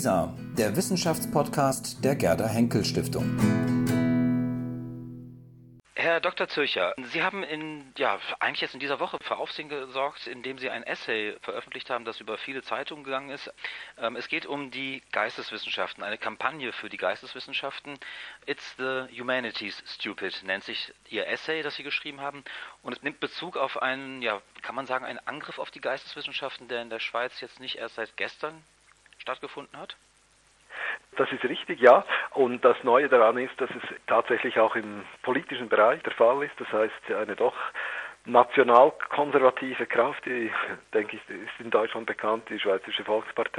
WISA, der Wissenschaftspodcast der Gerda Henkel Stiftung. Herr Dr. Zürcher, Sie haben in, ja, eigentlich jetzt in dieser Woche für Aufsehen gesorgt, indem Sie ein Essay veröffentlicht haben, das über viele Zeitungen gegangen ist. Ähm, es geht um die Geisteswissenschaften, eine Kampagne für die Geisteswissenschaften. It's the Humanities Stupid nennt sich Ihr Essay, das Sie geschrieben haben. Und es nimmt Bezug auf einen, ja, kann man sagen, einen Angriff auf die Geisteswissenschaften, der in der Schweiz jetzt nicht erst seit gestern stattgefunden hat? Das ist richtig, ja. Und das Neue daran ist, dass es tatsächlich auch im politischen Bereich der Fall ist. Das heißt, eine doch nationalkonservative Kraft, die, denke ich, ist in Deutschland bekannt, die Schweizerische Volkspartei,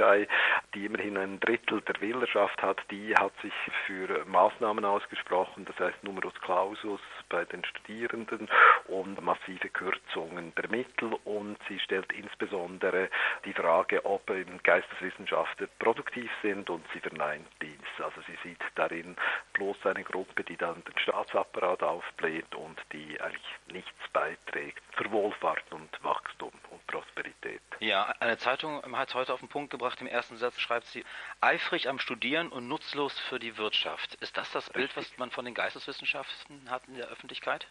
die immerhin ein Drittel der Wählerschaft hat, die hat sich für Maßnahmen ausgesprochen, das heißt Numerus Clausus bei den Studierenden und massive Kürzungen der Mittel und sie stellt insbesondere die Frage, ob Geisteswissenschaftler produktiv sind und sie verneint dies. Also sie sieht darin bloß eine Gruppe, die dann den Staatsapparat aufbläht und die eigentlich nichts beiträgt zur Wohlfahrt und Wachstum und Prosperität. Ja, eine Zeitung hat heute auf den Punkt gebracht, im ersten Satz schreibt sie, eifrig am Studieren und nutzlos für die Wirtschaft. Ist das das Bild, was man von den Geisteswissenschaften hat in der Öffentlichkeit?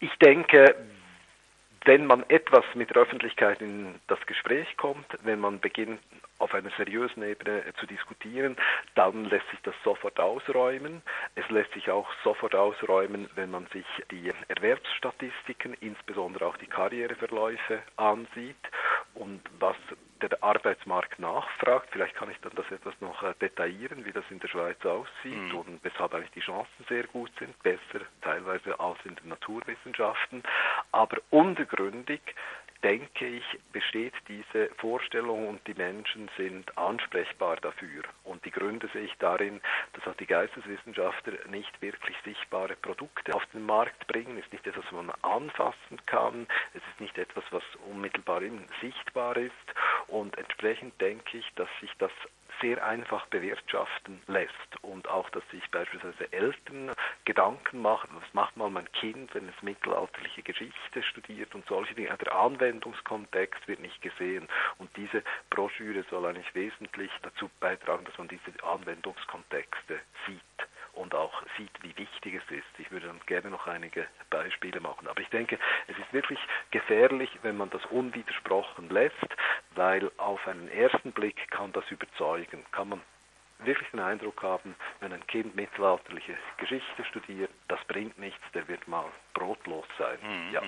Ich denke, wenn man etwas mit der Öffentlichkeit in das Gespräch kommt, wenn man beginnt, auf einer seriösen Ebene zu diskutieren, dann lässt sich das sofort ausräumen. Es lässt sich auch sofort ausräumen, wenn man sich die Erwerbsstatistiken, insbesondere auch die Karriereverläufe ansieht und was der Arbeitsmarkt nachfragt. Vielleicht kann ich dann das etwas noch äh, detaillieren, wie das in der Schweiz aussieht mhm. und weshalb eigentlich die Chancen sehr gut sind, besser teilweise als in den Naturwissenschaften. Aber untergründig denke ich, besteht diese Vorstellung und die Menschen sind ansprechbar dafür. Und die Gründe sehe ich darin, dass auch die Geisteswissenschaftler nicht wirklich sichtbare Produkte auf den Markt bringen. Es ist nicht etwas, was man anfassen kann. Es ist nicht etwas, was unmittelbar sichtbar ist. Und entsprechend denke ich, dass sich das sehr einfach bewirtschaften lässt und auch, dass sich beispielsweise Eltern Gedanken machen, was macht mal mein Kind, wenn es mittelalterliche Geschichte studiert und solche Dinge. Der Anwendungskontext wird nicht gesehen und diese Broschüre soll eigentlich wesentlich dazu beitragen, dass man diese Anwendungskontexte sieht und auch sieht, wie wichtig es ist. Ich würde dann gerne noch einige Beispiele machen. Aber ich denke, es ist wirklich gefährlich, wenn man das unwidersprochen lässt, weil auf einen ersten Blick kann das überzeugen. Kann man wirklich den Eindruck haben, wenn ein Kind mittelalterliche Geschichte studiert, das bringt nichts, der wird mal brotlos sein. Mhm. Ja.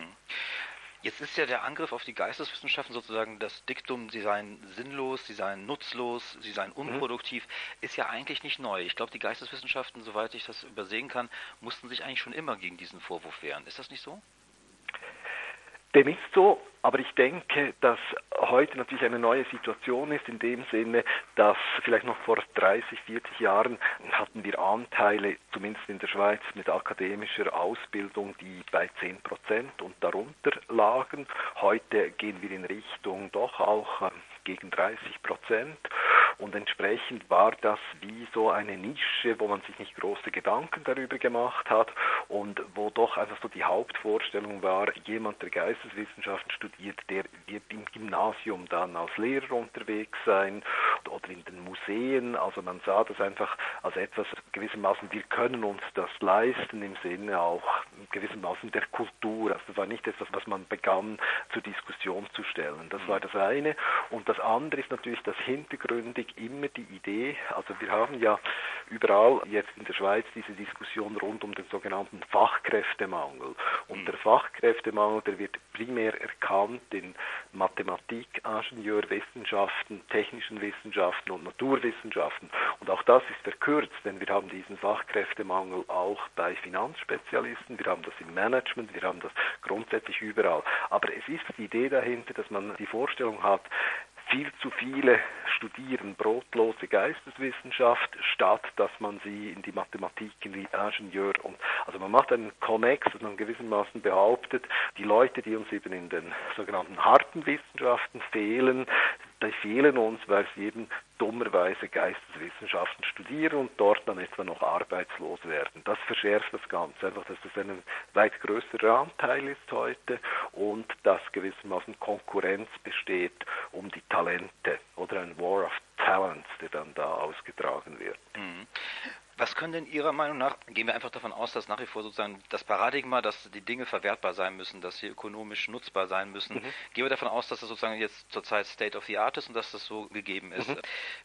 Jetzt ist ja der Angriff auf die Geisteswissenschaften sozusagen das Diktum, sie seien sinnlos, sie seien nutzlos, sie seien mhm. unproduktiv, mhm. ist ja eigentlich nicht neu. Ich glaube, die Geisteswissenschaften, soweit ich das übersehen kann, mussten sich eigentlich schon immer gegen diesen Vorwurf wehren. Ist das nicht so? Dem ist so, aber ich denke, dass heute natürlich eine neue Situation ist, in dem Sinne, dass vielleicht noch vor 30, 40 Jahren hatten wir Anteile, zumindest in der Schweiz, mit akademischer Ausbildung, die bei 10 Prozent und darunter lagen. Heute gehen wir in Richtung doch auch ähm, gegen 30 Prozent. Und entsprechend war das wie so eine Nische, wo man sich nicht große Gedanken darüber gemacht hat und wo doch einfach so die Hauptvorstellung war, jemand, der Geisteswissenschaften studiert, der wird im Gymnasium dann als Lehrer unterwegs sein oder in den Museen. Also man sah das einfach als etwas gewissermaßen, wir können uns das leisten im Sinne auch gewissermaßen der Kultur. Also das war nicht etwas, was man begann zur Diskussion zu stellen. Das war das eine. Und das andere ist natürlich das hintergründig immer die Idee, also wir haben ja überall jetzt in der Schweiz diese Diskussion rund um den sogenannten Fachkräftemangel. Und der Fachkräftemangel, der wird primär erkannt in Mathematik, Ingenieurwissenschaften, technischen Wissenschaften und Naturwissenschaften. Und auch das ist verkürzt, denn wir haben diesen Fachkräftemangel auch bei Finanzspezialisten, wir haben das im Management, wir haben das grundsätzlich überall. Aber es ist die Idee dahinter, dass man die Vorstellung hat, viel zu viele studieren brotlose Geisteswissenschaft, statt dass man sie in die Mathematik, in die Ingenieur und also man macht einen Connex, dass man gewissermaßen behauptet, die Leute, die uns eben in den sogenannten harten Wissenschaften fehlen, die fehlen uns, weil sie eben dummerweise Geisteswissenschaften studieren und dort dann etwa noch arbeitslos werden. Das verschärft das Ganze, einfach, dass das ein weit größerer Anteil ist heute und dass gewissermaßen Konkurrenz besteht um die Talente oder ein War of Talents, der dann da ausgetragen wird. Mhm. Was können denn Ihrer Meinung nach, gehen wir einfach davon aus, dass nach wie vor sozusagen das Paradigma, dass die Dinge verwertbar sein müssen, dass sie ökonomisch nutzbar sein müssen, mhm. gehen wir davon aus, dass das sozusagen jetzt zurzeit State of the Art ist und dass das so gegeben ist. Mhm.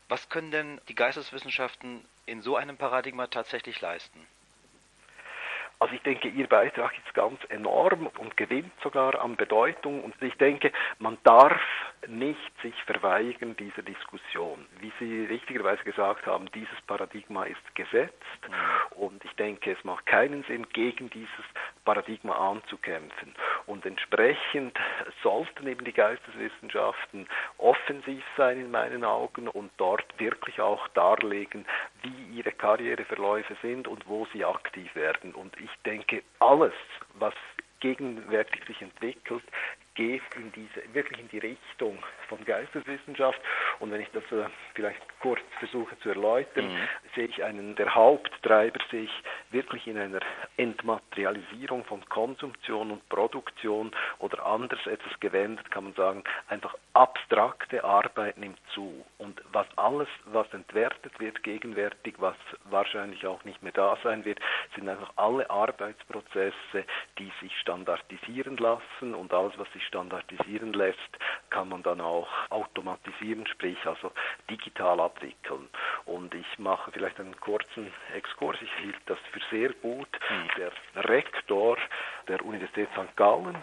Was können denn die Geisteswissenschaften in so einem Paradigma tatsächlich leisten? Also ich denke, Ihr Beitrag ist ganz enorm und gewinnt sogar an Bedeutung. Und ich denke, man darf nicht sich verweigern dieser Diskussion. Wie Sie richtigerweise gesagt haben, dieses Paradigma ist gesetzt. Mhm. Und ich denke, es macht keinen Sinn, gegen dieses Paradigma anzukämpfen. Und entsprechend sollten eben die Geisteswissenschaften offensiv sein in meinen Augen und dort wirklich auch darlegen, wie ihre Karriereverläufe sind und wo sie aktiv werden. Und ich denke, alles, was gegenwärtig sich entwickelt, geht in diese, wirklich in die Richtung von Geisteswissenschaft. Und wenn ich das äh, vielleicht kurz versuche zu erläutern, mhm. sehe ich einen der Haupttreiber sich wirklich in einer Entmaterialisierung von Konsumtion und Produktion oder anders etwas gewendet kann man sagen, einfach abstrakte Arbeit nimmt zu. Und was alles, was entwertet wird gegenwärtig, was wahrscheinlich auch nicht mehr da sein wird, sind einfach alle Arbeitsprozesse, die sich standardisieren lassen und alles, was sich standardisieren lässt, kann man dann auch automatisieren, sprich also digital abwickeln. Und ich mache vielleicht einen kurzen Exkurs. Ich hielt das für sehr gut. Mhm. Der Rektor der Universität St. Gallen,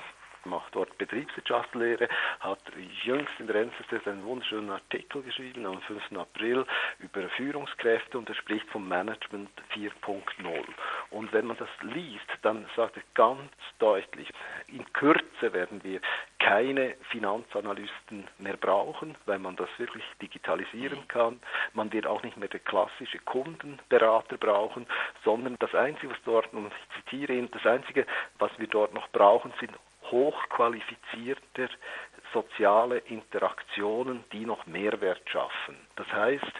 macht dort Betriebswirtschaftslehre, hat jüngst in der NZZ einen wunderschönen Artikel geschrieben am 5. April über Führungskräfte und er spricht vom Management 4.0. Und wenn man das liest, dann sagt er ganz deutlich, in Kürze werden wir keine Finanzanalysten mehr brauchen, weil man das wirklich digitalisieren kann. Man wird auch nicht mehr der klassische Kundenberater brauchen, sondern das Einzige, was dort, und ich zitiere ihn, das Einzige, was wir dort noch brauchen, sind hochqualifizierter soziale Interaktionen, die noch Mehrwert schaffen. Das heißt,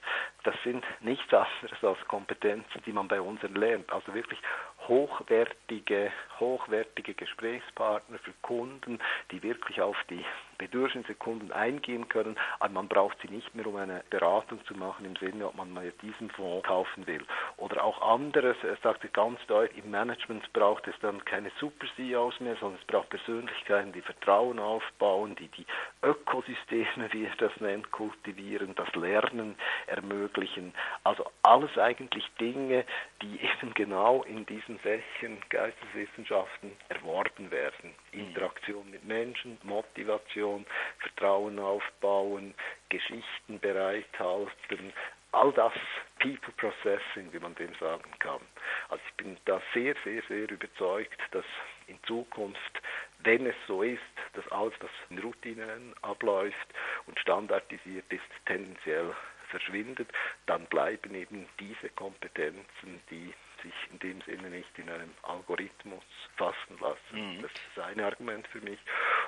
das sind nichts anderes als Kompetenzen, die man bei uns erlernt. Also wirklich hochwertige, hochwertige Gesprächspartner für Kunden, die wirklich auf die Bedürfnisse Kunden eingehen können. Aber man braucht sie nicht mehr, um eine Beratung zu machen im Sinne, ob man mal diesen Fonds kaufen will. Oder auch anderes, er sagte ganz deutlich, im Management braucht es dann keine Super-CEOs mehr, sondern es braucht Persönlichkeiten, die Vertrauen aufbauen, die die Ökosysteme, wie er das nennt, kultivieren, das Lernen ermöglichen. Also alles eigentlich Dinge, die eben genau in diesen Fächern Geisteswissenschaften erworben werden. Mhm. Interaktion mit Menschen, Motivation, Vertrauen aufbauen, Geschichten bereithalten, all das People Processing, wie man dem sagen kann. Also ich bin da sehr, sehr, sehr überzeugt, dass in Zukunft, wenn es so ist, dass alles, was in Routinen abläuft und standardisiert ist, tendenziell verschwindet, dann bleiben eben diese Kompetenzen, die sich in dem Sinne nicht in einem Algorithmus fassen lassen. Mhm. Das ist das eine Argument für mich.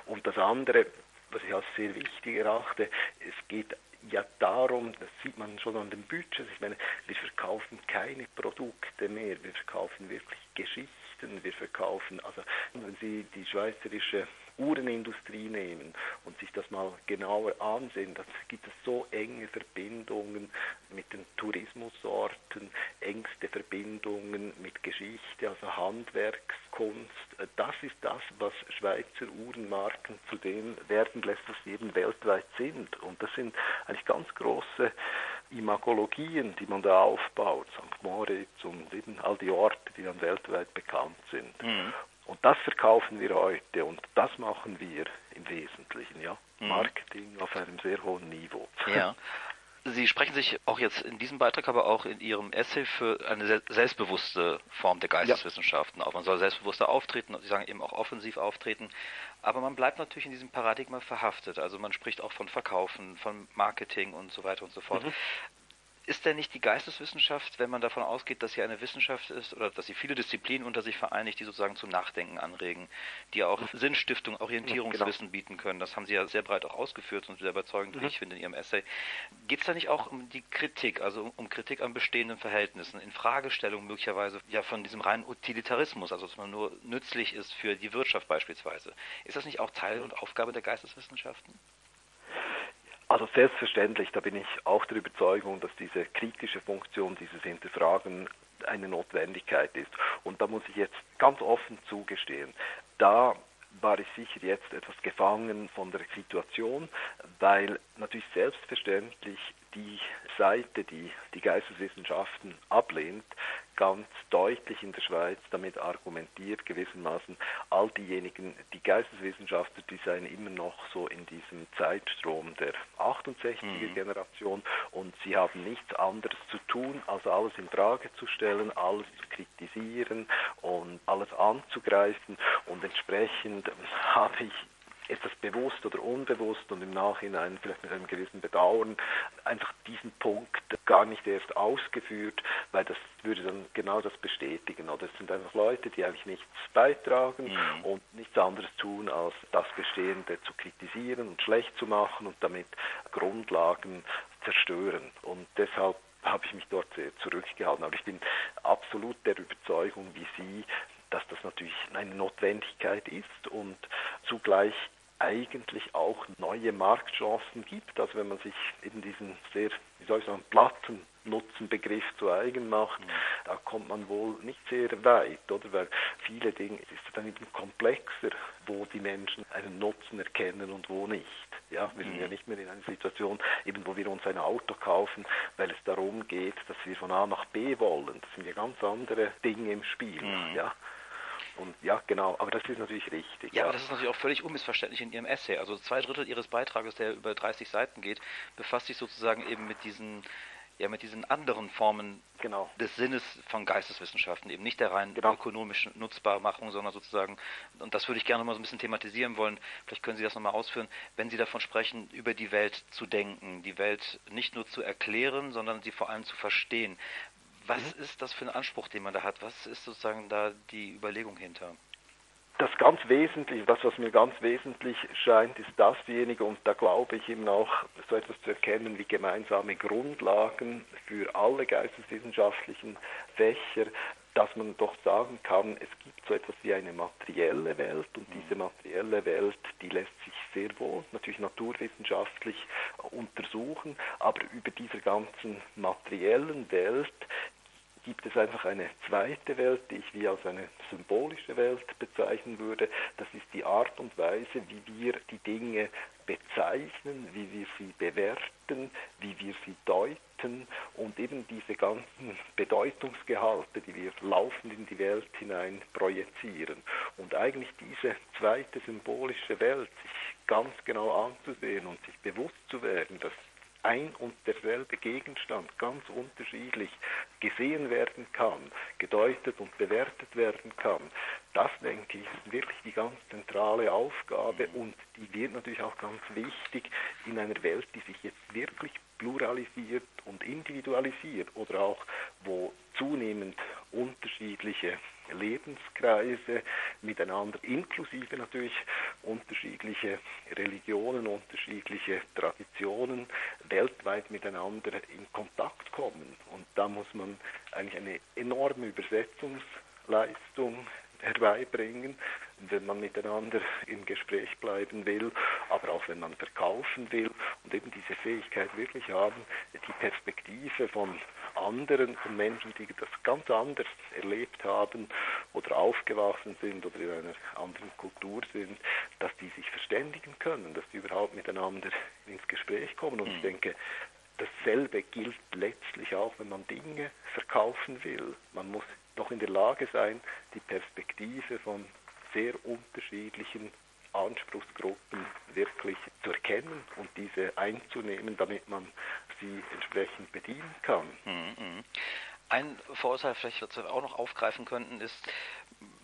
Und das andere, was ich als sehr wichtig erachte, es geht ja darum, das sieht man schon an den Budgets, ich meine, wir verkaufen keine Produkte mehr, wir verkaufen wirklich Geschichten, wir verkaufen, also wenn Sie die schweizerische Uhrenindustrie nehmen und sich das mal genauer ansehen, dann gibt es so enge Verbindungen mit den Tourismusorten, engste Verbindungen mit Geschichte, also Handwerkskunst. Das ist das, was Schweizer Uhrenmarken zu dem werden lässt, was sie eben weltweit sind. Und das sind eigentlich ganz große Imagologien, die man da aufbaut, St. Moritz und eben all die Orte, die dann weltweit bekannt sind. Mhm. Und das verkaufen wir heute und das machen wir im Wesentlichen, ja. Mhm. Marketing auf einem sehr hohen Niveau. Ja. Sie sprechen sich auch jetzt in diesem Beitrag, aber auch in Ihrem Essay für eine selbstbewusste Form der Geisteswissenschaften auf. Man soll selbstbewusster auftreten und Sie sagen eben auch offensiv auftreten. Aber man bleibt natürlich in diesem Paradigma verhaftet. Also man spricht auch von Verkaufen, von Marketing und so weiter und so fort. Mhm. Ist denn nicht die Geisteswissenschaft, wenn man davon ausgeht, dass sie eine Wissenschaft ist oder dass sie viele Disziplinen unter sich vereinigt, die sozusagen zum Nachdenken anregen, die auch Sinnstiftung, Orientierungswissen genau. bieten können? Das haben Sie ja sehr breit auch ausgeführt und sehr überzeugend, mhm. wie ich finde, in Ihrem Essay. Geht es da nicht auch um die Kritik, also um, um Kritik an bestehenden Verhältnissen, in Fragestellung möglicherweise ja von diesem reinen Utilitarismus, also dass man nur nützlich ist für die Wirtschaft beispielsweise? Ist das nicht auch Teil und Aufgabe der Geisteswissenschaften? Also selbstverständlich, da bin ich auch der Überzeugung, dass diese kritische Funktion, dieses Hinterfragen eine Notwendigkeit ist. Und da muss ich jetzt ganz offen zugestehen, da war ich sicher jetzt etwas gefangen von der Situation, weil natürlich selbstverständlich die Seite, die die Geisteswissenschaften ablehnt, ganz deutlich in der Schweiz damit argumentiert, gewissermaßen all diejenigen, die Geisteswissenschaftler, die seien immer noch so in diesem Zeitstrom der 68er mhm. Generation und sie haben nichts anderes zu tun, als alles in Frage zu stellen, alles zu kritisieren und alles anzugreifen und entsprechend habe ich ist das bewusst oder unbewusst und im Nachhinein vielleicht mit einem gewissen Bedauern einfach diesen Punkt gar nicht erst ausgeführt, weil das würde dann genau das bestätigen. Oder es sind einfach Leute, die eigentlich nichts beitragen mhm. und nichts anderes tun, als das Bestehende zu kritisieren und schlecht zu machen und damit Grundlagen zerstören. Und deshalb habe ich mich dort sehr zurückgehalten. Aber ich bin absolut der Überzeugung wie Sie, dass das natürlich eine Notwendigkeit ist und zugleich eigentlich auch neue Marktchancen gibt. Also wenn man sich eben diesen sehr, wie soll ich sagen, platten Nutzenbegriff zu eigen macht, mhm. da kommt man wohl nicht sehr weit, oder? Weil viele Dinge es ist dann eben komplexer, wo die Menschen einen Nutzen erkennen und wo nicht. Ja, wir sind ja mhm. nicht mehr in einer Situation, eben wo wir uns ein Auto kaufen, weil es darum geht, dass wir von A nach B wollen. Das sind ja ganz andere Dinge im Spiel. Mhm. Ja. Und ja, genau, aber das ist natürlich richtig. Ja, ja, aber das ist natürlich auch völlig unmissverständlich in Ihrem Essay. Also zwei Drittel Ihres Beitrages, der über 30 Seiten geht, befasst sich sozusagen eben mit diesen ja mit diesen anderen Formen genau. des Sinnes von Geisteswissenschaften, eben nicht der rein genau. ökonomischen Nutzbarmachung, sondern sozusagen, und das würde ich gerne mal so ein bisschen thematisieren wollen, vielleicht können Sie das nochmal ausführen, wenn Sie davon sprechen, über die Welt zu denken, die Welt nicht nur zu erklären, sondern sie vor allem zu verstehen. Was mhm. ist das für ein Anspruch, den man da hat? Was ist sozusagen da die Überlegung hinter? Das ganz Wesentliche, das, was mir ganz wesentlich scheint, ist dasjenige, und da glaube ich eben auch so etwas zu erkennen wie gemeinsame Grundlagen für alle geisteswissenschaftlichen Fächer, dass man doch sagen kann, es gibt so etwas wie eine materielle Welt und mhm. diese materielle Welt, die lässt sich sehr wohl natürlich naturwissenschaftlich untersuchen, aber über dieser ganzen materiellen Welt gibt es einfach eine zweite Welt, die ich wie als eine symbolische Welt bezeichnen würde. Das ist die Art und Weise, wie wir die Dinge bezeichnen, wie wir sie bewerten, wie wir sie deuten und eben diese ganzen Bedeutungsgehalte, die wir laufend in die Welt hinein projizieren. Und eigentlich diese zweite symbolische Welt sich ganz genau anzusehen und sich bewusst zu werden, dass ein und derselbe Gegenstand ganz unterschiedlich gesehen werden kann, gedeutet und bewertet werden kann, das denke ich ist wirklich die ganz zentrale Aufgabe und die wird natürlich auch ganz wichtig in einer Welt, die sich jetzt wirklich pluralisiert und individualisiert oder auch wo zunehmend unterschiedliche Lebenskreise miteinander, inklusive natürlich unterschiedliche Religionen, unterschiedliche Traditionen weltweit miteinander in Kontakt kommen. Und da muss man eigentlich eine enorme Übersetzungsleistung herbeibringen, wenn man miteinander im Gespräch bleiben will, aber auch wenn man verkaufen will und eben diese Fähigkeit wirklich haben, die Perspektive von anderen, von Menschen, die das ganz anders erlebt haben oder aufgewachsen sind oder in einer anderen Kultur sind, dass die sich verständigen können, dass die überhaupt miteinander ins Gespräch kommen. Und ich mhm. denke, dasselbe gilt letztlich auch, wenn man Dinge verkaufen will. Man muss doch in der Lage sein, die Perspektive von sehr unterschiedlichen Anspruchsgruppen wirklich zu erkennen und diese einzunehmen, damit man sie entsprechend bedienen kann. Mhm, mhm. Ein Vorurteil, vielleicht, was wir auch noch aufgreifen könnten, ist,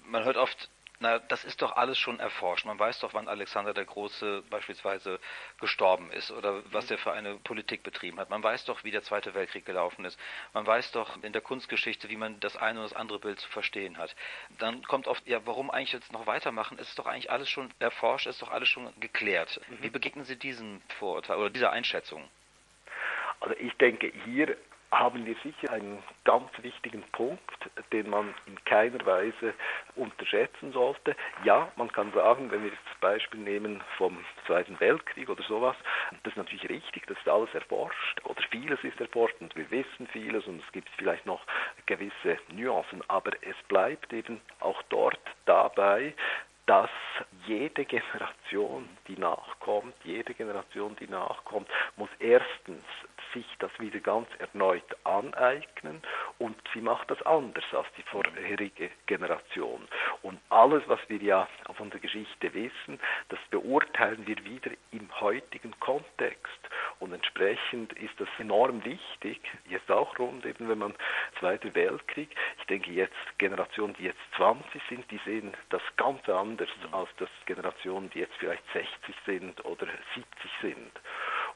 man hört oft, Na, das ist doch alles schon erforscht. Man weiß doch, wann Alexander der Große beispielsweise gestorben ist oder was er für eine Politik betrieben hat. Man weiß doch, wie der Zweite Weltkrieg gelaufen ist. Man weiß doch in der Kunstgeschichte, wie man das eine oder das andere Bild zu verstehen hat. Dann kommt oft, ja, warum eigentlich jetzt noch weitermachen? Es ist doch eigentlich alles schon erforscht, es ist doch alles schon geklärt. Mhm. Wie begegnen Sie diesem Vorurteil oder dieser Einschätzung? Also ich denke, hier haben wir sicher einen ganz wichtigen Punkt, den man in keiner Weise unterschätzen sollte. Ja, man kann sagen, wenn wir das Beispiel nehmen vom Zweiten Weltkrieg oder sowas, das ist natürlich richtig, das ist alles erforscht oder vieles ist erforscht und wir wissen vieles und es gibt vielleicht noch gewisse Nuancen, aber es bleibt eben auch dort dabei, dass jede Generation, die nachkommt, jede Generation, die nachkommt, muss erstens sich das wieder ganz erneut aneignen und sie macht das anders als die vorherige Generation. Und alles, was wir ja von der Geschichte wissen, das beurteilen wir wieder im heutigen Kontext. Und entsprechend ist das enorm wichtig, jetzt auch rund eben, wenn man Zweiter Weltkrieg, ich denke jetzt Generationen, die jetzt 20 sind, die sehen das ganz anders als das Generationen, die jetzt vielleicht 60 sind oder 70 sind.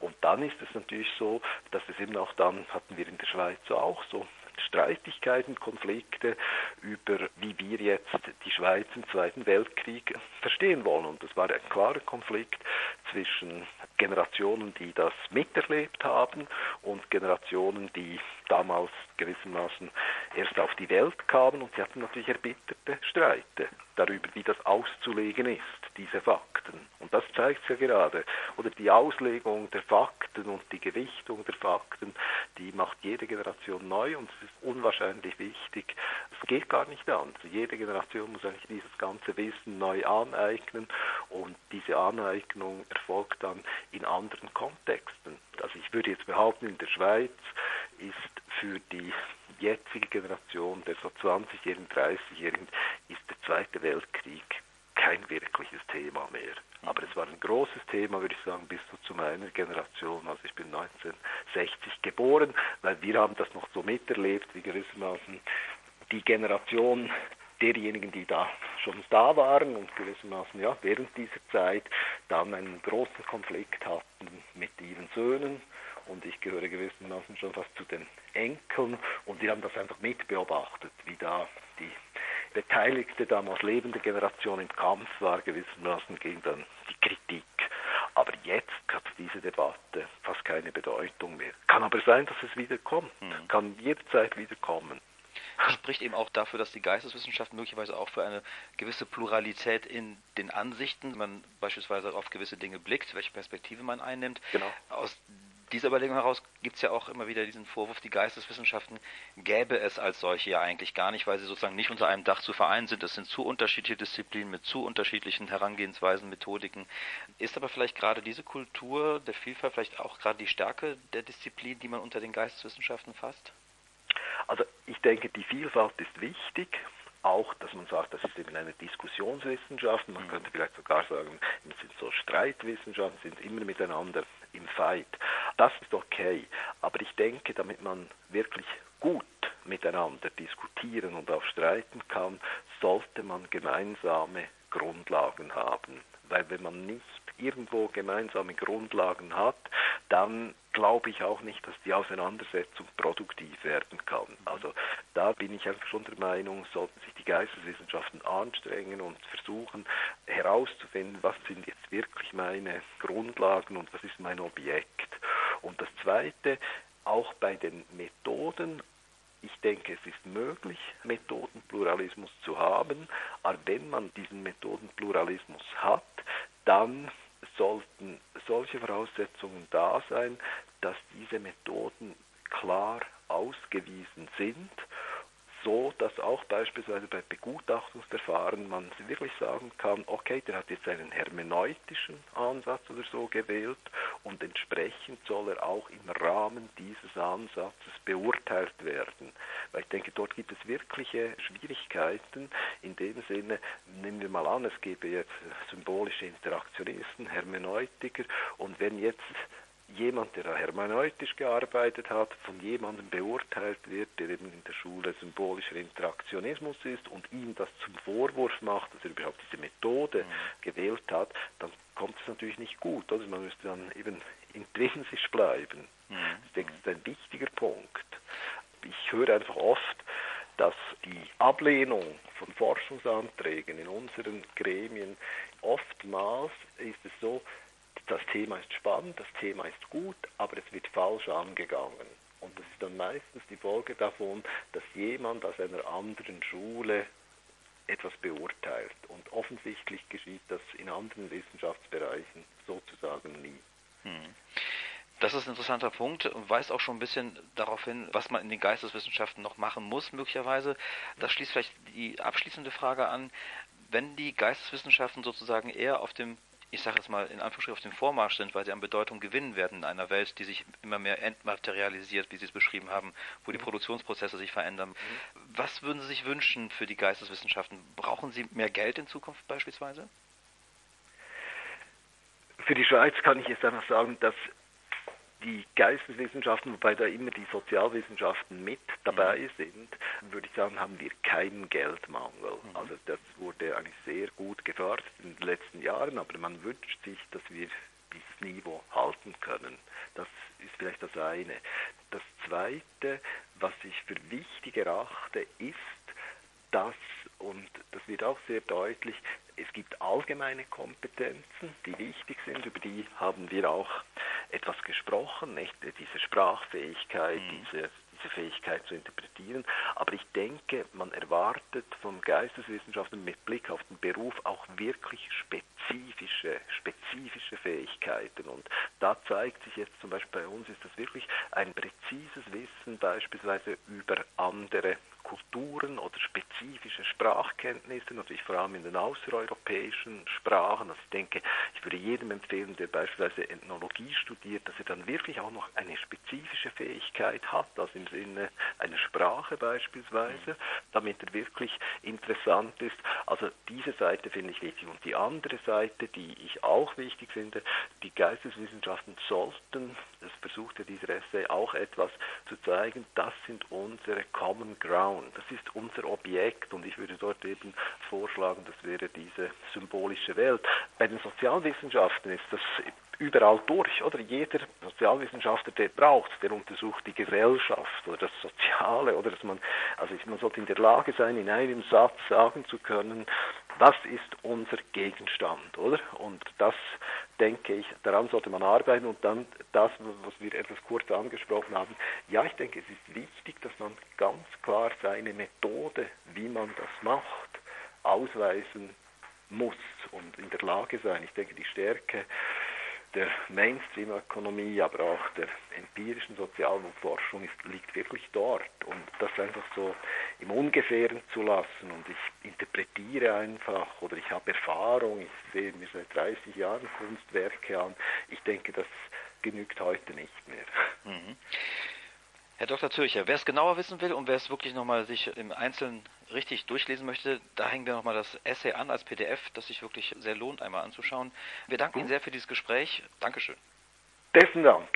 Und dann ist es natürlich so, dass es eben auch dann, hatten wir in der Schweiz auch so Streitigkeiten, Konflikte über, wie wir jetzt die Schweiz im Zweiten Weltkrieg verstehen wollen. Und das war ein klarer Konflikt zwischen Generationen, die das miterlebt haben und Generationen, die damals gewissermaßen erst auf die Welt kamen und sie hatten natürlich erbitterte Streite darüber, wie das auszulegen ist, diese Fakten. Und das zeigt es ja gerade. Oder die Auslegung der Fakten und die Gewichtung der Fakten, die macht jede Generation neu und es ist unwahrscheinlich wichtig. Es geht gar nicht anders. Jede Generation muss eigentlich dieses ganze Wissen neu aneignen und diese Aneignung erfolgt dann in anderen Kontexten. Also ich würde jetzt behaupten, in der Schweiz ist für die jetzige Generation der so 20-Jährigen, 30-Jährigen ist der Zweite Weltkrieg kein wirkliches Thema mehr. Aber es war ein großes Thema, würde ich sagen, bis zu meiner Generation. Also ich bin 1960 geboren, weil wir haben das noch so miterlebt, wie gewissermaßen die Generation derjenigen, die da schon da waren und gewissermaßen ja, während dieser Zeit dann einen großen Konflikt hatten mit ihren Söhnen und ich gehöre gewissermaßen schon fast zu den Enkeln und wir haben das einfach mitbeobachtet, wie da die beteiligte, damals lebende Generation im Kampf war, gewissermaßen gegen dann die Kritik. Aber jetzt hat diese Debatte fast keine Bedeutung mehr. Kann aber sein, dass es wieder kommt, mhm. kann jederzeit wieder kommen. Spricht eben auch dafür, dass die Geisteswissenschaft möglicherweise auch für eine gewisse Pluralität in den Ansichten, man beispielsweise auf gewisse Dinge blickt, welche Perspektive man einnimmt, genau. aus dieser Überlegung heraus gibt es ja auch immer wieder diesen Vorwurf, die Geisteswissenschaften gäbe es als solche ja eigentlich gar nicht, weil sie sozusagen nicht unter einem Dach zu vereinen sind. Es sind zu unterschiedliche Disziplinen mit zu unterschiedlichen Herangehensweisen, Methodiken. Ist aber vielleicht gerade diese Kultur der Vielfalt vielleicht auch gerade die Stärke der Disziplin, die man unter den Geisteswissenschaften fasst? Also ich denke, die Vielfalt ist wichtig auch, dass man sagt, das ist eben eine Diskussionswissenschaft. Man mhm. könnte vielleicht sogar sagen, es sind so Streitwissenschaften, sind immer miteinander im Fight. Das ist okay. Aber ich denke, damit man wirklich gut miteinander diskutieren und auch streiten kann, sollte man gemeinsame Grundlagen haben. Weil wenn man nicht irgendwo gemeinsame Grundlagen hat, dann glaube ich auch nicht, dass die Auseinandersetzung produktiv werden kann. Also da bin ich einfach schon der Meinung, sollten sich die Geisteswissenschaften anstrengen und versuchen herauszufinden, was sind jetzt wirklich meine Grundlagen und was ist mein Objekt. Und das Zweite, auch bei den Methoden, ich denke, es ist möglich, Methodenpluralismus zu haben, aber wenn man diesen Methodenpluralismus hat, dann sollten solche Voraussetzungen da sein, dass diese Methoden klar ausgewiesen sind so, dass auch beispielsweise bei Begutachtungsverfahren man wirklich sagen kann, okay, der hat jetzt einen hermeneutischen Ansatz oder so gewählt und entsprechend soll er auch im Rahmen dieses Ansatzes beurteilt werden. Weil ich denke, dort gibt es wirkliche Schwierigkeiten. In dem Sinne, nehmen wir mal an, es gäbe jetzt symbolische Interaktionisten, Hermeneutiker und wenn jetzt jemand, der hermeneutisch gearbeitet hat, von jemandem beurteilt wird, der eben in der Schule symbolischer Interaktionismus ist und ihm das zum Vorwurf macht, dass er überhaupt diese Methode mhm. gewählt hat, dann kommt es natürlich nicht gut. Also man müsste dann eben intrinsisch bleiben. Mhm. Das ist ein wichtiger Punkt. Ich höre einfach oft, dass die Ablehnung von Forschungsanträgen in unseren Gremien oftmals ist es so, das Thema ist spannend, das Thema ist gut, aber es wird falsch angegangen. Und das ist dann meistens die Folge davon, dass jemand aus einer anderen Schule etwas beurteilt. Und offensichtlich geschieht das in anderen Wissenschaftsbereichen sozusagen nie. Hm. Das ist ein interessanter Punkt und weist auch schon ein bisschen darauf hin, was man in den Geisteswissenschaften noch machen muss, möglicherweise. Das schließt vielleicht die abschließende Frage an. Wenn die Geisteswissenschaften sozusagen eher auf dem ich sage jetzt mal in Anführungsstrichen auf dem Vormarsch sind, weil sie an Bedeutung gewinnen werden in einer Welt, die sich immer mehr entmaterialisiert, wie Sie es beschrieben haben, wo die mhm. Produktionsprozesse sich verändern. Mhm. Was würden Sie sich wünschen für die Geisteswissenschaften? Brauchen Sie mehr Geld in Zukunft beispielsweise? Für die Schweiz kann ich jetzt einfach sagen, dass die Geisteswissenschaften, wobei da immer die Sozialwissenschaften mit dabei mhm. sind, würde ich sagen, haben wir keinen Geldmangel. Mhm. Also das wurde eigentlich sehr gut gefördert in den letzten Jahren, aber man wünscht sich, dass wir dieses Niveau halten können. Das ist vielleicht das eine. Das zweite, was ich für wichtig erachte, ist, dass, und das wird auch sehr deutlich, es gibt allgemeine Kompetenzen, die wichtig sind, über die haben wir auch etwas gesprochen, nicht? diese Sprachfähigkeit, mhm. diese, diese Fähigkeit zu interpretieren. Aber ich denke, man erwartet von Geisteswissenschaften mit Blick auf den Beruf auch wirklich spezifische, spezifische Fähigkeiten. Und da zeigt sich jetzt zum Beispiel bei uns, ist das wirklich ein präzises Wissen beispielsweise über andere Kulturen oder spezifische Sprachkenntnisse, natürlich vor allem in den außereuropäischen Sprachen. Also ich denke, ich würde jedem empfehlen, der beispielsweise Ethnologie studiert, dass er dann wirklich auch noch eine spezifische Fähigkeit hat, also im Sinne einer Sprache beispielsweise, damit er wirklich interessant ist. Also diese Seite finde ich wichtig. Und die andere Seite, die ich auch wichtig finde, die Geisteswissenschaften sollten, das versucht ja dieser Essay auch etwas zu zeigen, das sind unsere Common Ground schauen. Das ist unser Objekt und ich würde dort eben vorschlagen, das wäre diese symbolische Welt. Bei den Sozialwissenschaften ist das überall durch, oder? Jeder Sozialwissenschaftler, der braucht, der untersucht die Gesellschaft oder das Soziale, oder dass man, also man sollte in der Lage sein, in einem Satz sagen zu können, das ist unser Gegenstand, oder? Und das denke ich, daran sollte man arbeiten und dann das, was wir etwas kurz angesprochen haben, ja, ich denke, es ist wichtig, dass man ganz klar seine Methode, wie man das macht, ausweisen muss und in der Lage sein. Ich denke, die Stärke der Mainstream-Ökonomie, aber auch der empirischen Sozialforschung ist, liegt wirklich dort. Und das einfach so im Ungefähren zu lassen und ich interpretiere einfach oder ich habe Erfahrung, ich sehe mir seit 30 Jahren Kunstwerke an, ich denke, das genügt heute nicht mehr. Mhm. Herr Dr. Zürcher, wer es genauer wissen will und wer es wirklich nochmal sich im Einzelnen richtig durchlesen möchte, da hängen wir nochmal das Essay an als PDF, das sich wirklich sehr lohnt, einmal anzuschauen. Wir danken Ihnen sehr für dieses Gespräch. Dankeschön. Besten Dank.